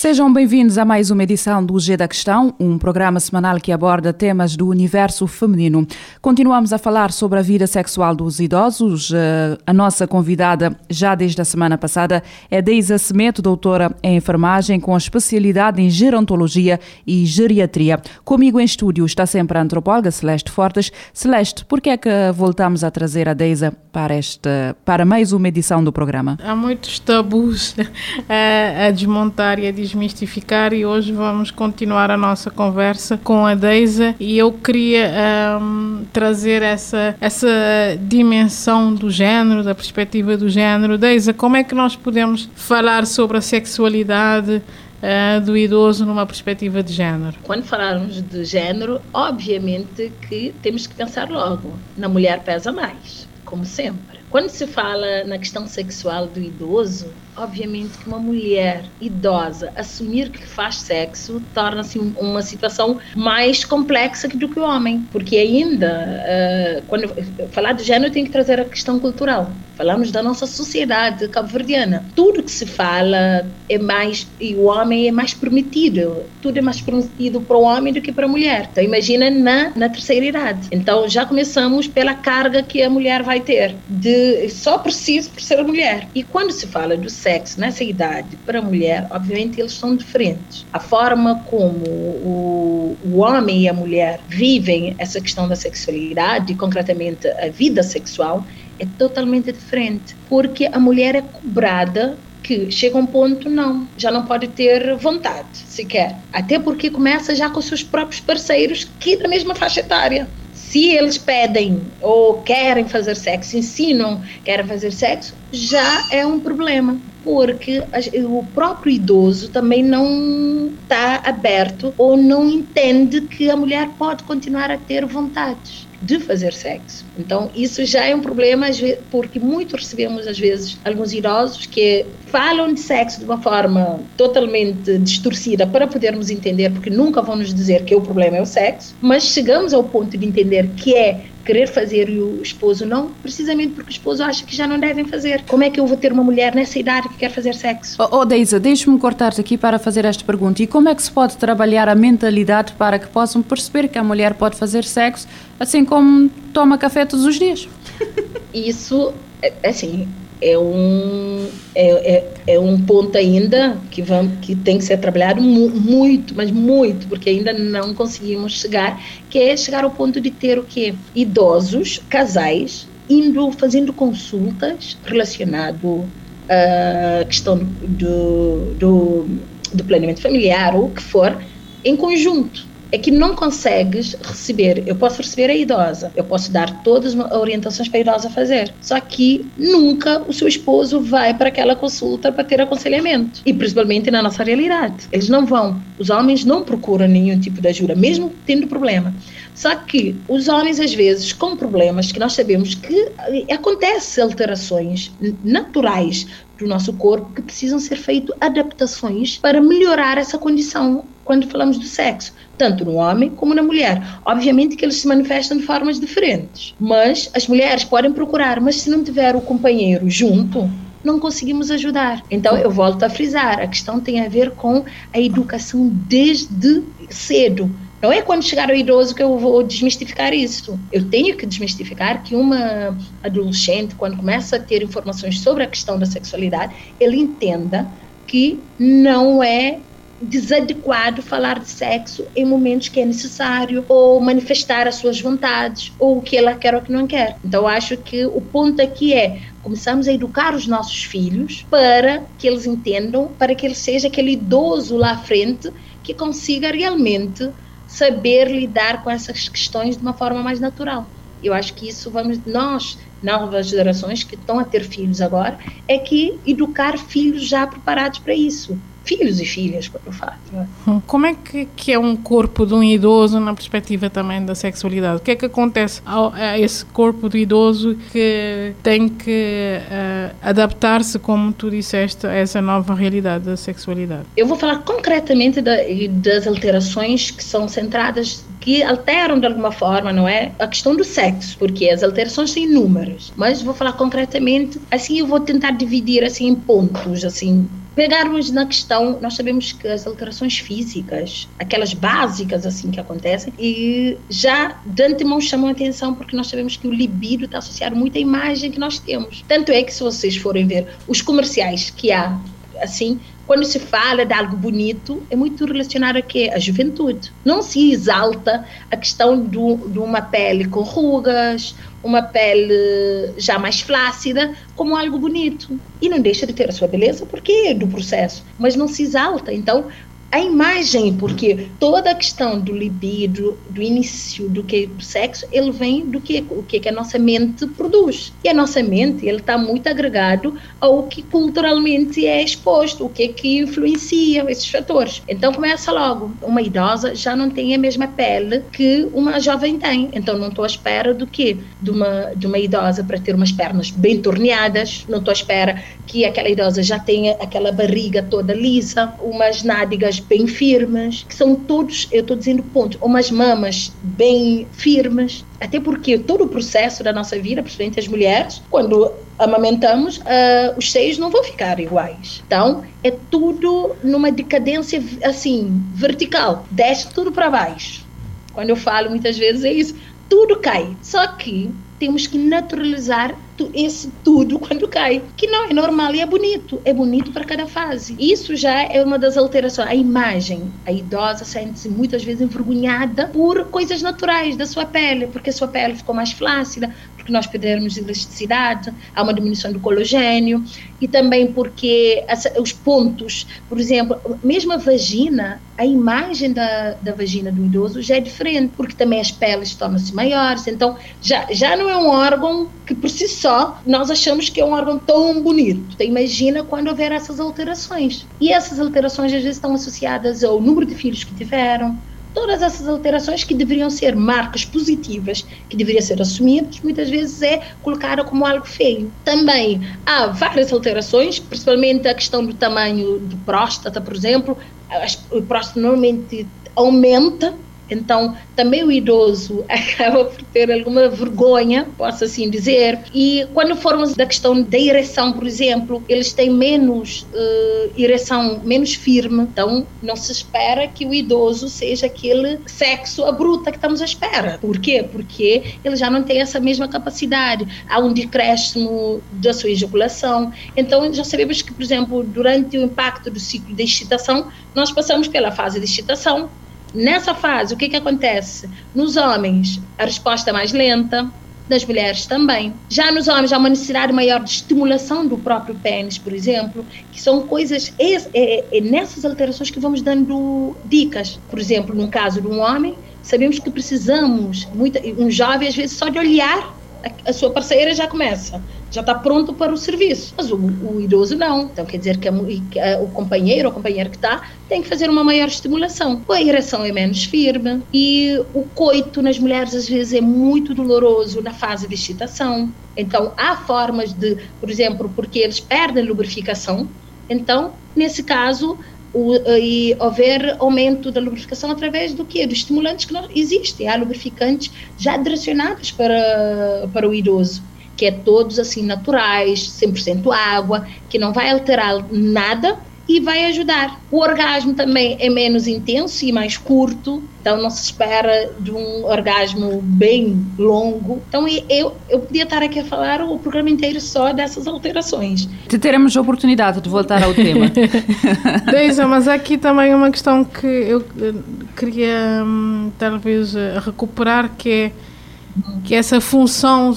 Sejam bem-vindos a mais uma edição do G da Questão, um programa semanal que aborda temas do universo feminino. Continuamos a falar sobre a vida sexual dos idosos. Eh, a nossa convidada, já desde a semana passada, é Deisa Semeto, doutora em enfermagem com especialidade em gerontologia e geriatria. Comigo em estúdio está sempre a antropóloga Celeste Fortes. Celeste, por que é que voltamos a trazer a Deisa para, esta, para mais uma edição do programa? Há muitos tabus a, a desmontar e a desmontar desmistificar e hoje vamos continuar a nossa conversa com a Deisa e eu queria um, trazer essa, essa dimensão do género, da perspectiva do género. Deisa, como é que nós podemos falar sobre a sexualidade Uh, do idoso numa perspectiva de género? Quando falarmos de género, obviamente que temos que pensar logo na mulher pesa mais, como sempre. Quando se fala na questão sexual do idoso, obviamente que uma mulher idosa assumir que faz sexo torna-se uma situação mais complexa do que o homem, porque ainda uh, quando falar de género tem que trazer a questão cultural. Falamos da nossa sociedade cabo-verdiana. Tudo que se fala é mais e o homem é mais permitido. Tudo é mais permitido para o homem do que para a mulher. Então imagina na na terceira idade. Então já começamos pela carga que a mulher vai ter de só preciso por ser mulher. E quando se fala do sexo nessa idade para a mulher, obviamente eles são diferentes. A forma como o, o homem e a mulher vivem essa questão da sexualidade, concretamente a vida sexual, é totalmente diferente. Porque a mulher é cobrada que chega um ponto não, já não pode ter vontade sequer. Até porque começa já com seus próprios parceiros que da mesma faixa etária se eles pedem ou querem fazer sexo, ensinam, querem fazer sexo, já é um problema, porque o próprio idoso também não está aberto ou não entende que a mulher pode continuar a ter vontades de fazer sexo. Então, isso já é um problema, porque muito recebemos, às vezes, alguns idosos que falam de sexo de uma forma totalmente distorcida para podermos entender, porque nunca vão nos dizer que o problema é o sexo, mas chegamos ao ponto de entender que é querer fazer e o esposo não, precisamente porque o esposo acha que já não devem fazer. Como é que eu vou ter uma mulher nessa idade que quer fazer sexo? Oh, oh Deisa, deixe-me cortar-te aqui para fazer esta pergunta. E como é que se pode trabalhar a mentalidade para que possam perceber que a mulher pode fazer sexo assim como toma café todos os dias? Isso, é, assim, é um, é, é, é, um ponto ainda que, vamos, que tem que ser trabalhado mu muito, mas muito, porque ainda não conseguimos chegar, que é chegar ao ponto de ter o quê? Idosos, casais, indo, fazendo consultas relacionado à questão do, do, do familiar ou o que for, em conjunto é que não consegues receber. Eu posso receber a idosa, eu posso dar todas as orientações para a idosa fazer. Só que nunca o seu esposo vai para aquela consulta para ter aconselhamento. E principalmente na nossa realidade. Eles não vão. Os homens não procuram nenhum tipo de ajuda, mesmo tendo problema. Só que os homens, às vezes, com problemas que nós sabemos que acontecem alterações naturais do nosso corpo que precisam ser feitas adaptações para melhorar essa condição quando falamos do sexo, tanto no homem como na mulher. Obviamente que eles se manifestam de formas diferentes, mas as mulheres podem procurar, mas se não tiver o companheiro junto, não conseguimos ajudar. Então eu volto a frisar, a questão tem a ver com a educação desde cedo. Não é quando chegar ao idoso que eu vou desmistificar isso. Eu tenho que desmistificar que uma adolescente, quando começa a ter informações sobre a questão da sexualidade, ele entenda que não é desadequado falar de sexo em momentos que é necessário ou manifestar as suas vontades ou o que ela quer ou que não quer. Então acho que o ponto aqui é começamos a educar os nossos filhos para que eles entendam, para que ele seja aquele idoso lá à frente que consiga realmente saber lidar com essas questões de uma forma mais natural. Eu acho que isso vamos nós novas gerações que estão a ter filhos agora é que educar filhos já preparados para isso filhos e filhas, quando eu falo. É? Hum, como é que, que, é um corpo de um idoso na perspectiva também da sexualidade? O que é que acontece ao, a esse corpo do idoso que tem que uh, adaptar-se, como tu disseste, a essa nova realidade da sexualidade? Eu vou falar concretamente da, das alterações que são centradas que alteram de alguma forma, não é? A questão do sexo, porque as alterações são inúmeras, mas vou falar concretamente, assim eu vou tentar dividir assim em pontos, assim, pegarmos na questão, nós sabemos que as alterações físicas, aquelas básicas assim que acontecem, e já de antemão chamam a atenção porque nós sabemos que o libido está associado muito à imagem que nós temos. Tanto é que se vocês forem ver os comerciais que há, assim, quando se fala de algo bonito, é muito relacionado a quê? A juventude. Não se exalta a questão do, de uma pele com rugas, uma pele já mais flácida, como algo bonito. E não deixa de ter a sua beleza porque é do processo, mas não se exalta. Então, a imagem, porque toda a questão do libido, do início do que do sexo, ele vem do que o que, que a nossa mente produz. E a nossa mente, ele está muito agregado ao que culturalmente é exposto, o que que influencia esses fatores. Então começa logo, uma idosa já não tem a mesma pele que uma jovem tem. Então não estou à espera do que de uma de uma idosa para ter umas pernas bem torneadas, não estou à espera que aquela idosa já tenha aquela barriga toda lisa, umas nádegas bem firmes, que são todos, eu estou dizendo pontos, umas mamas bem firmes, até porque todo o processo da nossa vida, principalmente as mulheres, quando amamentamos, uh, os seios não vão ficar iguais. Então, é tudo numa decadência assim, vertical, desce tudo para baixo. Quando eu falo muitas vezes é isso, tudo cai. Só que temos que naturalizar esse tudo quando cai, que não é normal e é bonito, é bonito para cada fase. Isso já é uma das alterações. A imagem, a idosa sente-se muitas vezes envergonhada por coisas naturais da sua pele, porque a sua pele ficou mais flácida, porque nós perdemos elasticidade, há uma diminuição do cologênio e também porque os pontos, por exemplo, mesmo a vagina, a imagem da, da vagina do idoso já é diferente, porque também as peles tornam-se maiores, então já, já não é um órgão que por si só nós achamos que é um órgão tão bonito. Então, imagina quando houver essas alterações. E essas alterações às vezes estão associadas ao número de filhos que tiveram, todas essas alterações que deveriam ser marcas positivas, que deveriam ser assumidas, muitas vezes é colocada como algo feio. Também há várias alterações, principalmente a questão do tamanho do próstata, por exemplo. O próstata normalmente aumenta então, também o idoso acaba por ter alguma vergonha, posso assim dizer. E quando formos da questão da ereção, por exemplo, eles têm menos uh, ereção, menos firme. Então, não se espera que o idoso seja aquele sexo abrupto que estamos à espera. Por quê? Porque ele já não tem essa mesma capacidade. Há um decréscimo da sua ejaculação. Então, já sabemos que, por exemplo, durante o impacto do ciclo de excitação, nós passamos pela fase de excitação, Nessa fase, o que, que acontece? Nos homens, a resposta é mais lenta, das mulheres também. Já nos homens, há uma necessidade maior de estimulação do próprio pênis, por exemplo, que são coisas, é, é, é nessas alterações que vamos dando dicas. Por exemplo, no caso de um homem, sabemos que precisamos, muita, um jovem, às vezes, só de olhar a, a sua parceira já começa já está pronto para o serviço. Mas o, o, idoso não. Então quer dizer que, a, que a, o companheiro ou companheira que está tem que fazer uma maior estimulação. A ereção é menos firme e o coito nas mulheres às vezes é muito doloroso na fase de excitação. Então há formas de, por exemplo, porque eles perdem lubrificação. Então, nesse caso, o, e houver aumento da lubrificação através do que? Dos estimulantes que não existem. Há lubrificantes já direcionados para, para o idoso que é todos assim naturais, 100% água, que não vai alterar nada e vai ajudar. O orgasmo também é menos intenso e mais curto, então não se espera de um orgasmo bem longo. Então eu, eu podia estar aqui a falar o programa inteiro só dessas alterações. Teremos a oportunidade de voltar ao tema. Deisa, mas aqui também uma questão que eu queria hum, talvez recuperar, que é que essa função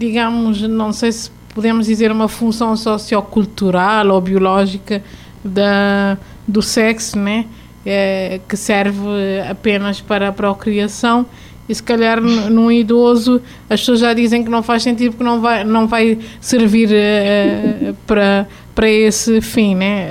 digamos, não sei se podemos dizer uma função sociocultural ou biológica da, do sexo, né? É, que serve apenas para a procriação e se calhar num idoso as pessoas já dizem que não faz sentido porque não vai, não vai servir uh, para, para esse fim, né?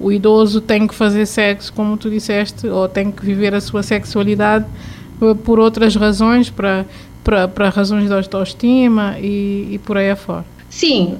Uh, o idoso tem que fazer sexo, como tu disseste, ou tem que viver a sua sexualidade por outras razões, para, para, razões de autoestima e, e por aí afora. Sim,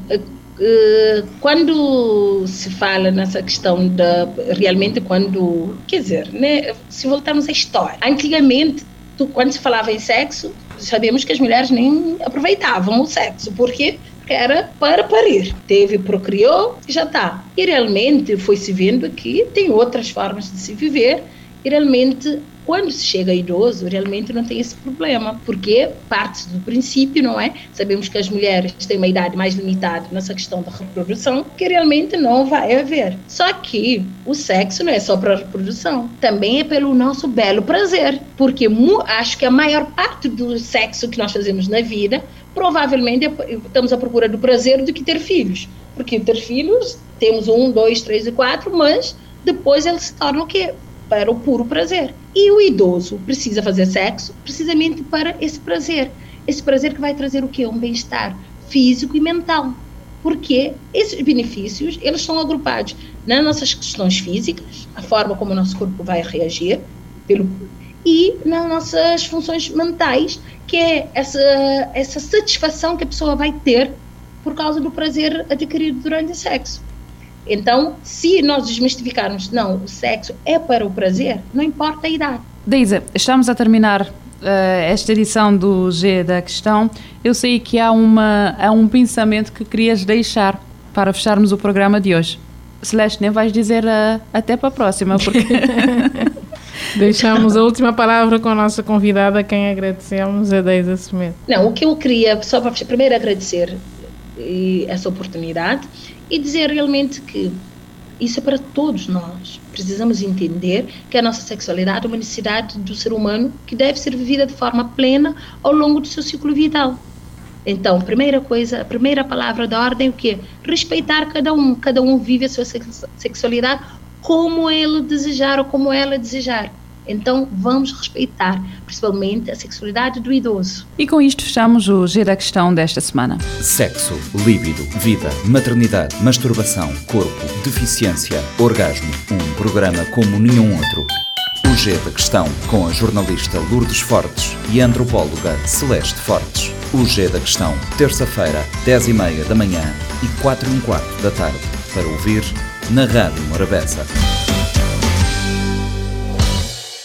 eh, quando se fala nessa questão da realmente quando quer dizer né se voltarmos à história. Antigamente tu, quando se falava em sexo sabemos que as mulheres nem aproveitavam o sexo. Porque era para parir. Teve procriou e já está e realmente foi se vendo que tem outras formas de se viver. E realmente quando se chega a idoso, realmente não tem esse problema, porque parte do princípio, não é? Sabemos que as mulheres têm uma idade mais limitada nessa questão da reprodução, que realmente não vai haver. Só que o sexo não é só para a reprodução, também é pelo nosso belo prazer, porque acho que a maior parte do sexo que nós fazemos na vida, provavelmente estamos à procura do prazer do que ter filhos. Porque ter filhos, temos um, dois, três e quatro, mas depois eles se tornam o quê? Para o puro prazer. E o idoso precisa fazer sexo precisamente para esse prazer. Esse prazer que vai trazer o quê? Um bem-estar físico e mental. Porque esses benefícios, eles são agrupados nas nossas questões físicas, a forma como o nosso corpo vai reagir, pelo, e nas nossas funções mentais, que é essa, essa satisfação que a pessoa vai ter por causa do prazer adquirido durante o sexo. Então, se nós desmistificarmos, não, o sexo é para o prazer, não importa a idade. Deise, estamos a terminar uh, esta edição do G da Questão. Eu sei que há, uma, há um pensamento que querias deixar para fecharmos o programa de hoje. Celeste, nem vais dizer uh, até para a próxima, porque. Deixamos a última palavra com a nossa convidada, a quem agradecemos, a Deise Semedo. Não, o que eu queria, só para primeiro agradecer essa oportunidade e dizer realmente que isso é para todos nós. Precisamos entender que a nossa sexualidade é uma necessidade do ser humano que deve ser vivida de forma plena ao longo do seu ciclo vital. Então, primeira coisa, a primeira palavra da ordem é o quê? Respeitar cada um. Cada um vive a sua sexualidade como ele desejar ou como ela desejar. Então vamos respeitar, principalmente, a sexualidade do idoso. E com isto fechamos o G da Questão desta semana. Sexo, líbido, vida, maternidade, masturbação, corpo, deficiência, orgasmo. Um programa como nenhum outro. O G da Questão, com a jornalista Lourdes Fortes e a antropóloga Celeste Fortes. O G da Questão, terça-feira, 10 e meia da manhã e 4 e um quarto da tarde. Para ouvir na Rádio Morabeza.